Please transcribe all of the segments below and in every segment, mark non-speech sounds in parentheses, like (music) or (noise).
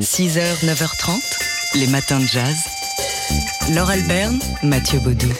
6h, 9h30, les matins de jazz. Laure Alberne, Mathieu Baudou.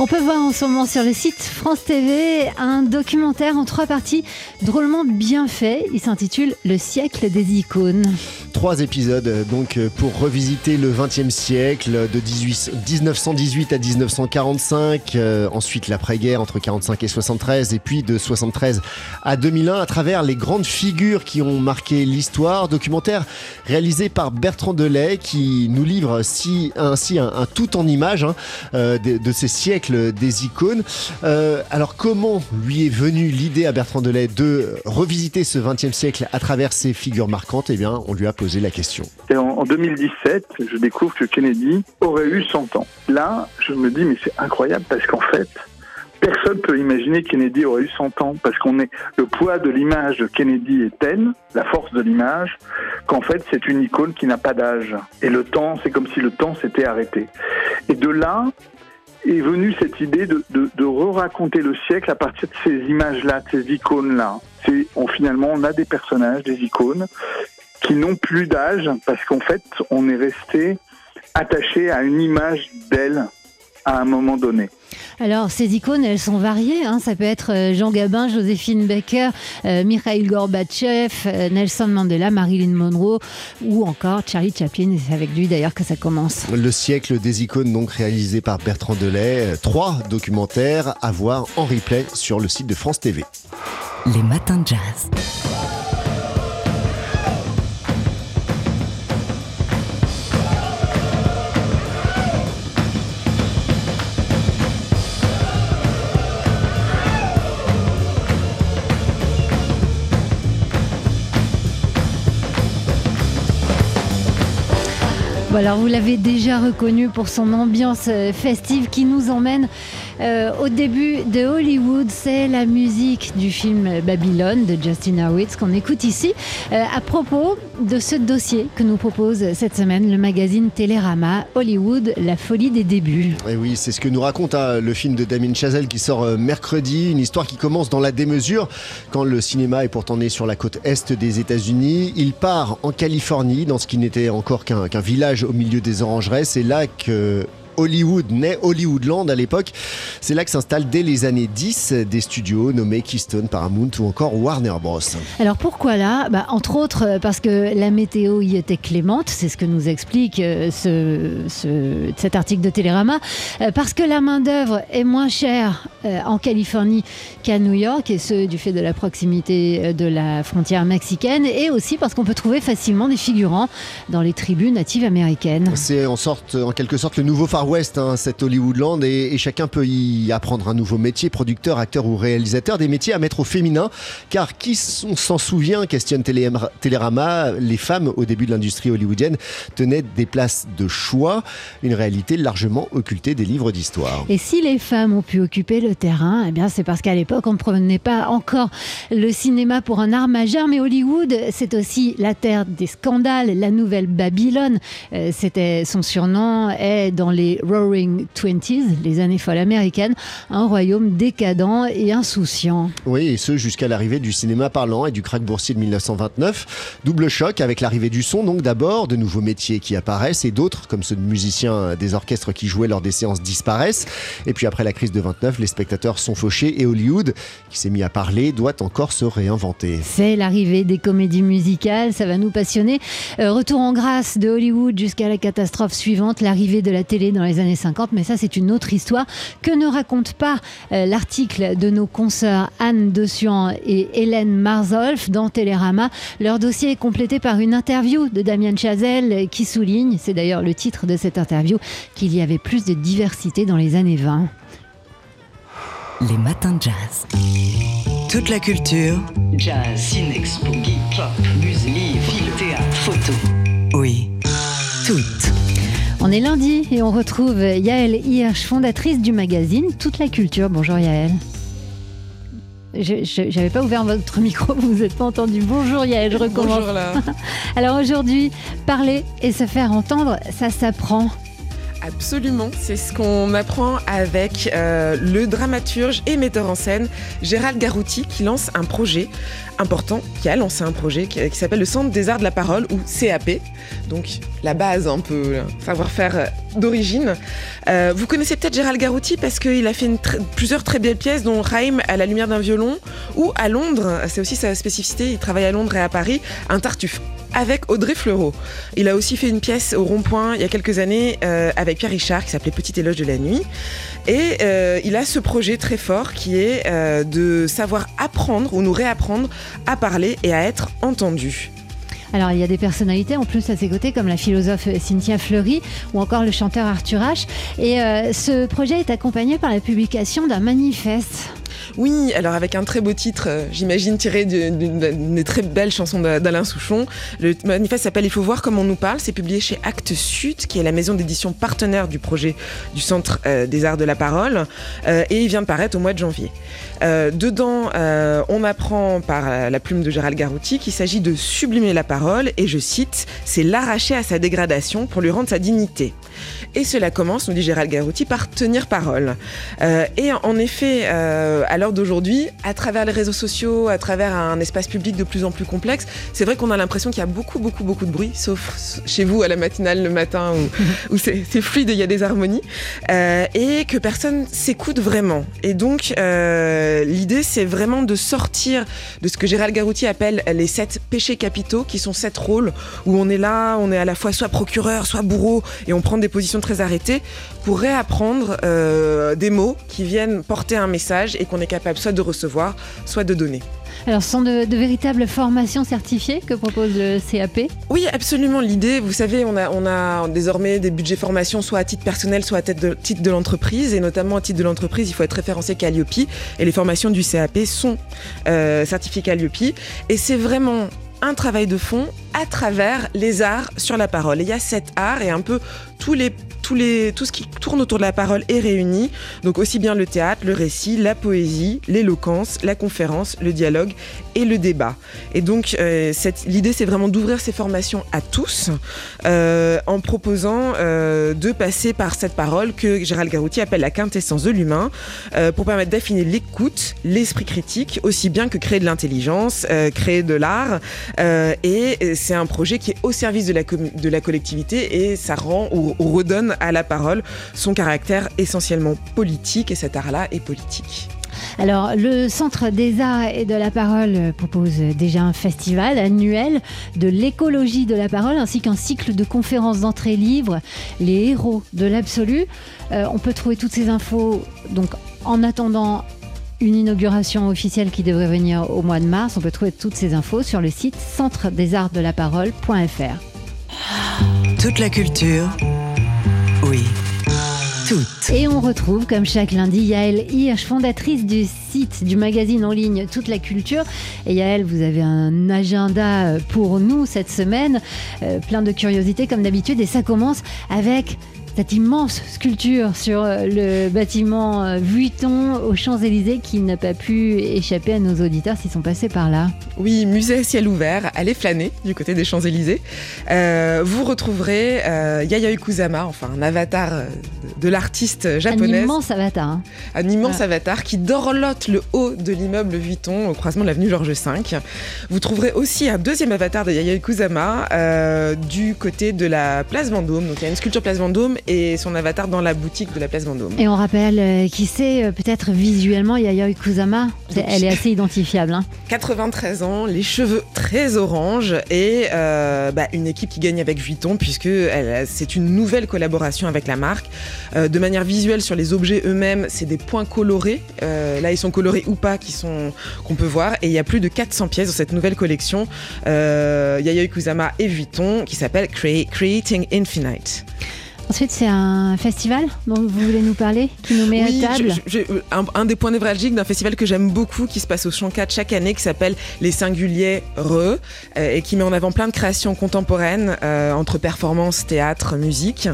On peut voir en ce moment sur le site France TV un documentaire en trois parties drôlement bien fait. Il s'intitule Le siècle des icônes. Trois épisodes euh, donc euh, pour revisiter le XXe siècle de 18 1918 à 1945, euh, ensuite l'après-guerre entre 45 et 73 et puis de 73 à 2001 à travers les grandes figures qui ont marqué l'histoire. Documentaire réalisé par Bertrand Delay qui nous livre si, ainsi un, tout en images hein, de, de ces siècles des icônes. Euh, alors comment lui est venue l'idée à Bertrand Delay de revisiter ce XXe siècle à travers ces figures marquantes? Eh bien, on lui a posé la question. en, 2017, je découvre que Kennedy aurait eu 100 ans. Là, je me dis, mais c'est incroyable parce qu'en fait, personne peut imaginer Kennedy aurait eu 100 ans parce qu'on est le poids de l'image de Kennedy est tel, la force de l'image, qu'en fait c'est une icône qui n'a pas d'âge. Et le temps, c'est comme si le temps s'était arrêté. Et de là, est venue cette idée de, de, de re-raconter le siècle à partir de ces images-là, de ces icônes-là. On, finalement, on a des personnages, des icônes, qui n'ont plus d'âge parce qu'en fait, on est resté attaché à une image d'elle à un moment donné. Alors, ces icônes, elles sont variées. Hein. Ça peut être euh, Jean Gabin, Joséphine Baker, euh, Mikhail Gorbatchev, euh, Nelson Mandela, Marilyn Monroe ou encore Charlie Chaplin. C'est avec lui d'ailleurs que ça commence. Le siècle des icônes, donc réalisé par Bertrand Delay. Trois documentaires à voir en replay sur le site de France TV. Les matins de jazz. Alors vous l'avez déjà reconnu pour son ambiance euh, festive qui nous emmène euh, au début de Hollywood. C'est la musique du film Babylone de Justin Hurwitz qu'on écoute ici. Euh, à propos de ce dossier que nous propose cette semaine le magazine Télérama, Hollywood, la folie des débuts. Et oui, c'est ce que nous raconte hein, le film de Damien Chazelle qui sort mercredi. Une histoire qui commence dans la démesure quand le cinéma est pourtant né sur la côte est des États-Unis. Il part en Californie dans ce qui n'était encore qu'un village au milieu des orangerais. C'est là que Hollywood naît Hollywoodland à l'époque. C'est là que s'installent dès les années 10 des studios nommés Keystone, Paramount ou encore Warner Bros. Alors pourquoi là? Bah, Entre autres euh, parce que la météo y était clémente, c'est ce que nous explique euh, ce, cet article de Télérama, euh, parce que la main-d'œuvre est moins chère en Californie qu'à New York, et ce du fait de la proximité de la frontière mexicaine, et aussi parce qu'on peut trouver facilement des figurants dans les tribus natives américaines. C'est en, sorte, en quelque sorte le nouveau Far West, hein, Hollywoodland, et, et, chacun peut y apprendre un nouveau métier, producteur, acteur ou réalisateur, des métiers à mettre au féminin, car qui s'en souvient, questionne Télérama, les femmes au début de l'industrie hollywoodienne tenaient des places de choix, une réalité largement occultée des livres d'histoire. Et si les femmes ont pu occuper le terrain, eh bien c'est parce qu'à l'époque on ne prenait pas encore le cinéma pour un art majeur, mais Hollywood c'est aussi la terre des scandales, la nouvelle Babylone, euh, c'était son surnom, est dans les Roaring Twenties, les années folles américaines, un royaume décadent et insouciant. Oui, et ce jusqu'à l'arrivée du cinéma parlant et du crack boursier de 1929. Double choc avec l'arrivée du son, donc d'abord, de nouveaux métiers qui apparaissent et d'autres, comme ceux de musiciens des orchestres qui jouaient lors des séances, disparaissent. Et puis après la crise de 29, les spectateurs sont fauchés et Hollywood, qui s'est mis à parler, doit encore se réinventer. C'est l'arrivée des comédies musicales, ça va nous passionner. Euh, retour en grâce de Hollywood jusqu'à la catastrophe suivante, l'arrivée de la télé dans les années 50, mais ça c'est une autre histoire que ne raconte pas euh, l'article de nos consoeurs Anne Dessian et Hélène Marzolf dans Télérama. Leur dossier est complété par une interview de Damien Chazelle qui souligne, c'est d'ailleurs le titre de cette interview, qu'il y avait plus de diversité dans les années 20. Les matins de jazz. Toute la culture. Jazz, ciné, boogie, pop, musique, film, théâtre, On est lundi et on retrouve Yaël Hirsch, fondatrice du magazine Toute la culture. Bonjour Yaël. Je n'avais pas ouvert votre micro, vous vous êtes pas entendu. Bonjour Yaël, je recommence. Bonjour là. (laughs) Alors aujourd'hui, parler et se faire entendre, ça s'apprend. Absolument, c'est ce qu'on apprend avec euh, le dramaturge et metteur en scène Gérald Garouti qui lance un projet important, qui a lancé un projet qui, s'appelle le Centre des Arts de la Parole ou CAP, donc la base un peu, savoir-faire euh, d'origine. Euh, vous connaissez peut-être Gérald Garouti parce qu'il a fait plusieurs très belles pièces dont Raïm à la lumière d'un violon ou à Londres, c'est aussi sa spécificité, il travaille à Londres et à Paris, un Tartuffe avec Audrey Fleurot. Il a aussi fait une pièce au rond-point il y a quelques années euh, avec Pierre Richard qui s'appelait Petit éloge de la nuit. Et euh, il a ce projet très fort qui est euh, de savoir apprendre ou nous réapprendre à parler et à être entendu. Alors il y a des personnalités en plus à ses côtés comme la philosophe Cynthia Fleury ou encore le chanteur Arthur H. Et ce projet est accompagné par la publication d'un manifeste. Oui, alors avec un très beau titre, euh, j'imagine tiré d'une très belle chanson d'Alain Souchon. Le manifeste s'appelle Il faut voir comment on nous parle. C'est publié chez Actes Sud, qui est la maison d'édition partenaire du projet du Centre euh, des Arts de la Parole. Euh, et il vient de paraître au mois de janvier. dedans, on apprend par la plume de Gérald Garouti qu'il s'agit de sublimer la parole, et je cite, c'est l'arracher à sa dégradation pour lui rendre sa dignité. Et cela commence, nous dit Gérald Garouti, par tenir parole. et en effet, à l'heure d'aujourd'hui, à travers les réseaux sociaux, à travers un espace public de plus en plus complexe, c'est vrai qu'on a l'impression qu'il y a beaucoup, beaucoup, beaucoup de bruit, sauf chez vous à la matinale le matin où, (laughs) c'est fluide il y a des harmonies, euh, et que personne s'écoute vraiment. Et donc, euh, l'idée, c'est vraiment de sortir de ce que Gérald Garouti appelle les sept péchés capitaux, qui sont sept rôles où on est là, on est à la fois soit procureur, soit bourreau, et on prend des positions très arrêtées, pour réapprendre euh, des mots qui viennent porter un message et qu'on est capable soit de recevoir, soit de donner. Alors, ce sont de, véritables formations certifiées que propose le CAP Oui, absolument. L'idée, vous savez, on a, on a désormais des budgets formation soit à titre personnel, soit à titre de, l'entreprise. Et notamment à titre de l'entreprise, il faut être référencé Calliope. Et les formations du CAP sont euh, certifiées Calliope. Et c'est vraiment un travail de fond à travers les arts sur la parole. Il y a cet art et un peu tous les les, tout ce qui tourne autour de la parole est réuni. Donc aussi bien le théâtre, le récit, la poésie, l'éloquence, la conférence, le dialogue et le débat. Et donc euh, l'idée c'est vraiment d'ouvrir ces formations à tous euh, en proposant euh, de passer par cette parole que Gérald Garouti appelle la quintessence de l'humain pour permettre d'affiner l'écoute, l'esprit critique, aussi bien que créer de l'intelligence, créer de l'art. et un projet qui est au service de la, de la collectivité et ça rend ou redonne à la parole son caractère essentiellement politique et cet art-là est politique. Alors, le Centre des Arts et de la Parole propose déjà un festival annuel de l'écologie de la parole ainsi qu'un cycle de conférences d'entrée libre, les héros de l'absolu. Euh, on peut trouver toutes ces infos donc en attendant une inauguration officielle qui devrait venir au mois de mars. On peut trouver toutes ces infos sur le site centre des arts de la parole.fr. Toute la culture oui. Toutes. Et on retrouve, comme chaque lundi, Yael Hirsch, fondatrice du site du magazine en ligne Toute la Culture. Et Yael, vous avez un agenda pour nous cette semaine, euh, plein de curiosités comme d'habitude. Et ça commence avec cette immense sculpture sur euh, le bâtiment euh, Vuitton aux Champs-Élysées qui n'a pas pu échapper à nos auditeurs s'ils sont passés par là. Oui, musée à ciel ouvert, allez flâner du côté des Champs-Élysées. Euh, vous retrouverez Yayoi Kusama, enfin un avatar de l'artiste japonaise. Un immense avatar. Hein. Un immense avatar qui dorlote le haut de l'immeuble Vuitton au croisement de l'avenue Georges V. Vous trouverez aussi un deuxième avatar de Yayoi Kusama du côté de la place Vendôme. Donc il y a une sculpture place Vendôme et son avatar dans la boutique de la place Vendôme. Et on rappelle euh, qui c'est, euh, peut-être visuellement, Yayoi Kusama. Elle est assez identifiable. 93 hein. ans, les cheveux très orange et euh, bah, une équipe qui gagne avec Vuitton puisque c'est une nouvelle collaboration avec la marque. de manière visuelle sur les objets eux-mêmes, c'est des points colorés. là, ils sont colorés ou pas, qui sont qu'on peut voir. Et il y a plus de 400 pièces dans cette nouvelle collection Yayoi Kusama et Vuitton qui s'appelle Creating Infinite. Ensuite, c'est un festival dont vous voulez nous parler, qui nous met à table. un, des points névralgiques d'un festival que j'aime beaucoup, qui se passe au Champ 4 chaque année, qui s'appelle Les Singuliers Re, euh, et qui met en avant plein de créations contemporaines euh, entre performance, théâtre, musique,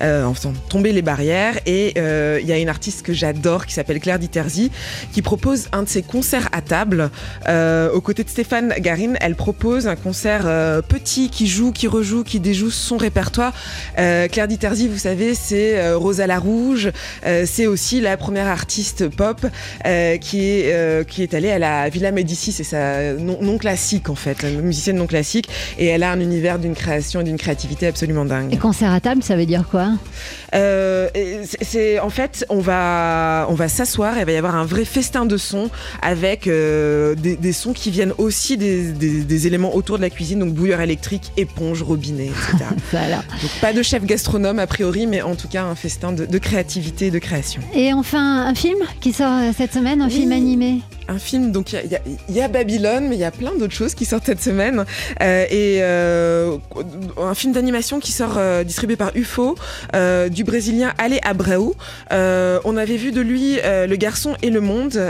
euh, en faisant tomber les barrières. Et il y a une artiste que j'adore qui s'appelle Claire Diterzi, qui propose un de ses concerts à table. aux côtés de Stéphane Garine, elle propose un concert petit qui joue, qui rejoue, qui déjoue son répertoire. Claire Diterzi Vous savez, c'est Rosa la Rouge, c'est aussi la première artiste pop qui, est, qui est allée à la Villa Médicis, c'est sa non, classique en fait, musicienne non classique, et elle a un univers d'une création et d'une créativité absolument dingue. Et concert à table, ça veut dire quoi? C'est en fait, on va, on va s'asseoir et il va y avoir un vrai festin de sons avec des, sons qui viennent aussi des, des éléments autour de la cuisine, donc bouilleur électrique, éponge, robinet, etc. (laughs) Donc pas de chef gastronome a priori, mais en tout cas un festin de, créativité et de création. Et enfin, un film qui sort cette semaine, un film animé un film, donc il y, a Babylone, mais il y a plein d'autres choses qui sortent cette semaine. Euh, et euh, un film d'animation qui sort euh, distribué par UFO, du Brésilien Ale Abreu. on avait vu de lui Le Garçon et le Monde,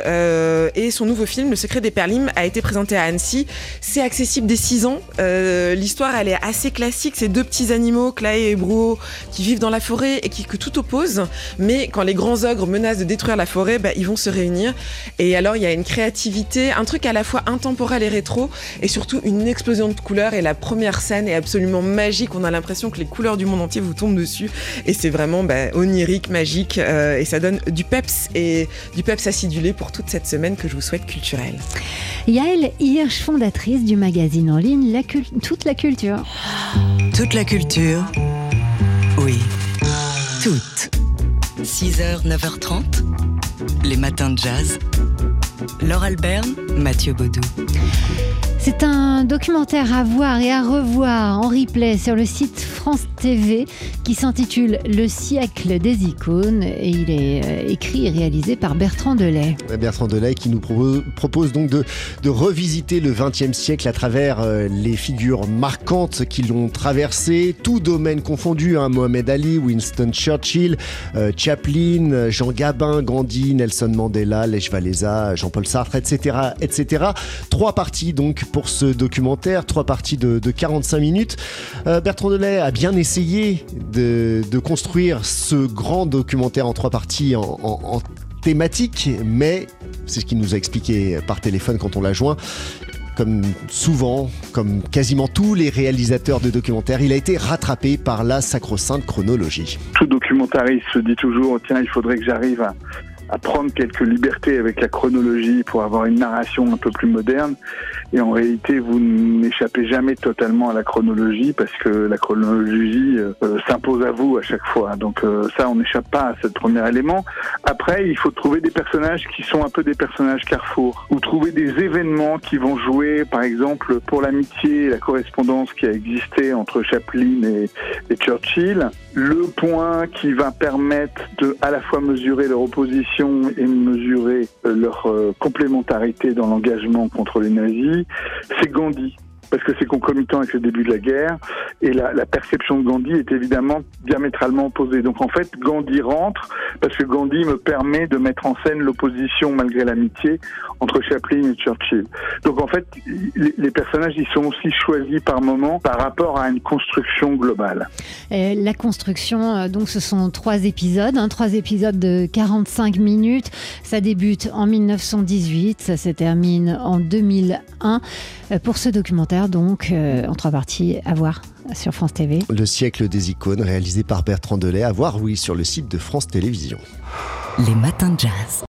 et son nouveau film, Le Secret des Perlimes, a été présenté à Annecy. C'est accessible dès 6 ans. L'histoire, elle est assez classique. C'est deux petits animaux, Clay et Bruo, qui vivent dans la forêt et qui que tout oppose. Mais quand les grands ogres menacent de détruire la forêt, bah, ils vont se réunir. Et alors, il y a une créativité, un truc à la fois intemporel et rétro, et surtout une explosion de couleurs. Et la première scène est absolument magique. On a l'impression que les couleurs du monde entier vous tombent dessus, et c'est vraiment bah, onirique, magique, euh, et ça donne du peps et du peps acidulé pour toute cette semaine que je vous souhaite culturelle. Yael Hirsch, fondatrice du magazine en ligne la Toute la culture. Toute la culture, oui, toute. 6h, 9h30, les matins de jazz. Laure Alberne, Mathieu Baudou. C'est un documentaire à voir et à revoir en replay sur le site France TV qui s'intitule Le siècle des icônes et il est euh, écrit et réalisé par Bertrand Delay. Bertrand Delay qui nous propose donc de, revisiter le XXe siècle à travers euh, les figures marquantes qui l'ont traversé, tout domaine confondu, hein, Mohamed Ali, Winston Churchill, euh, Chaplin, Jean Gabin, Gandhi, Nelson Mandela, Lech Walesa, Jean-Paul Sartre, etc., etc. Trois parties donc pour ce documentaire, trois parties de, 45 minutes. Bertrand Delay a bien essayé de, construire ce grand documentaire en trois parties en, thématique, mais c'est ce qu'il nous a expliqué par téléphone quand on l'a joint comme souvent, comme quasiment tous les réalisateurs de documentaires, il a été rattrapé par la sacro-sainte chronologie. Tout documentariste se dit toujours, tiens, il faudrait que j'arrive à, à prendre quelques libertés avec la chronologie pour avoir une narration un peu plus moderne. Et en réalité, vous n'échappez jamais totalement à la chronologie parce que la chronologie euh, s'impose à vous à chaque fois. Donc euh, ça, on n'échappe pas à ce premier élément. Après, il faut trouver des personnages qui sont un peu des personnages carrefour ou trouver des événements qui vont jouer, par exemple, pour l'amitié la correspondance qui a existé entre Chaplin et Churchill. Le point qui va permettre de à la fois mesurer leur opposition et mesurer euh, leur euh, complémentarité dans l'engagement contre les nazis, c'est Gandhi parce que c'est concomitant avec le début de la guerre, et la, perception de Gandhi est évidemment diamétralement opposée. Donc en fait, Gandhi rentre parce que Gandhi me permet de mettre en scène l'opposition, malgré l'amitié, entre Chaplin et Churchill. Donc en fait, les, personnages, ils sont aussi choisis par moment par rapport à une construction globale. La construction, euh, donc ce sont trois épisodes, hein, trois épisodes de 45 minutes. Ça débute en 1918, ça se termine en 2001. Euh, pour ce documentaire, donc, euh, en trois parties, à voir sur France TV. Le siècle des icônes, réalisé par Bertrand Delay, à voir, oui, sur le site de France Télévisions. Les matins de jazz.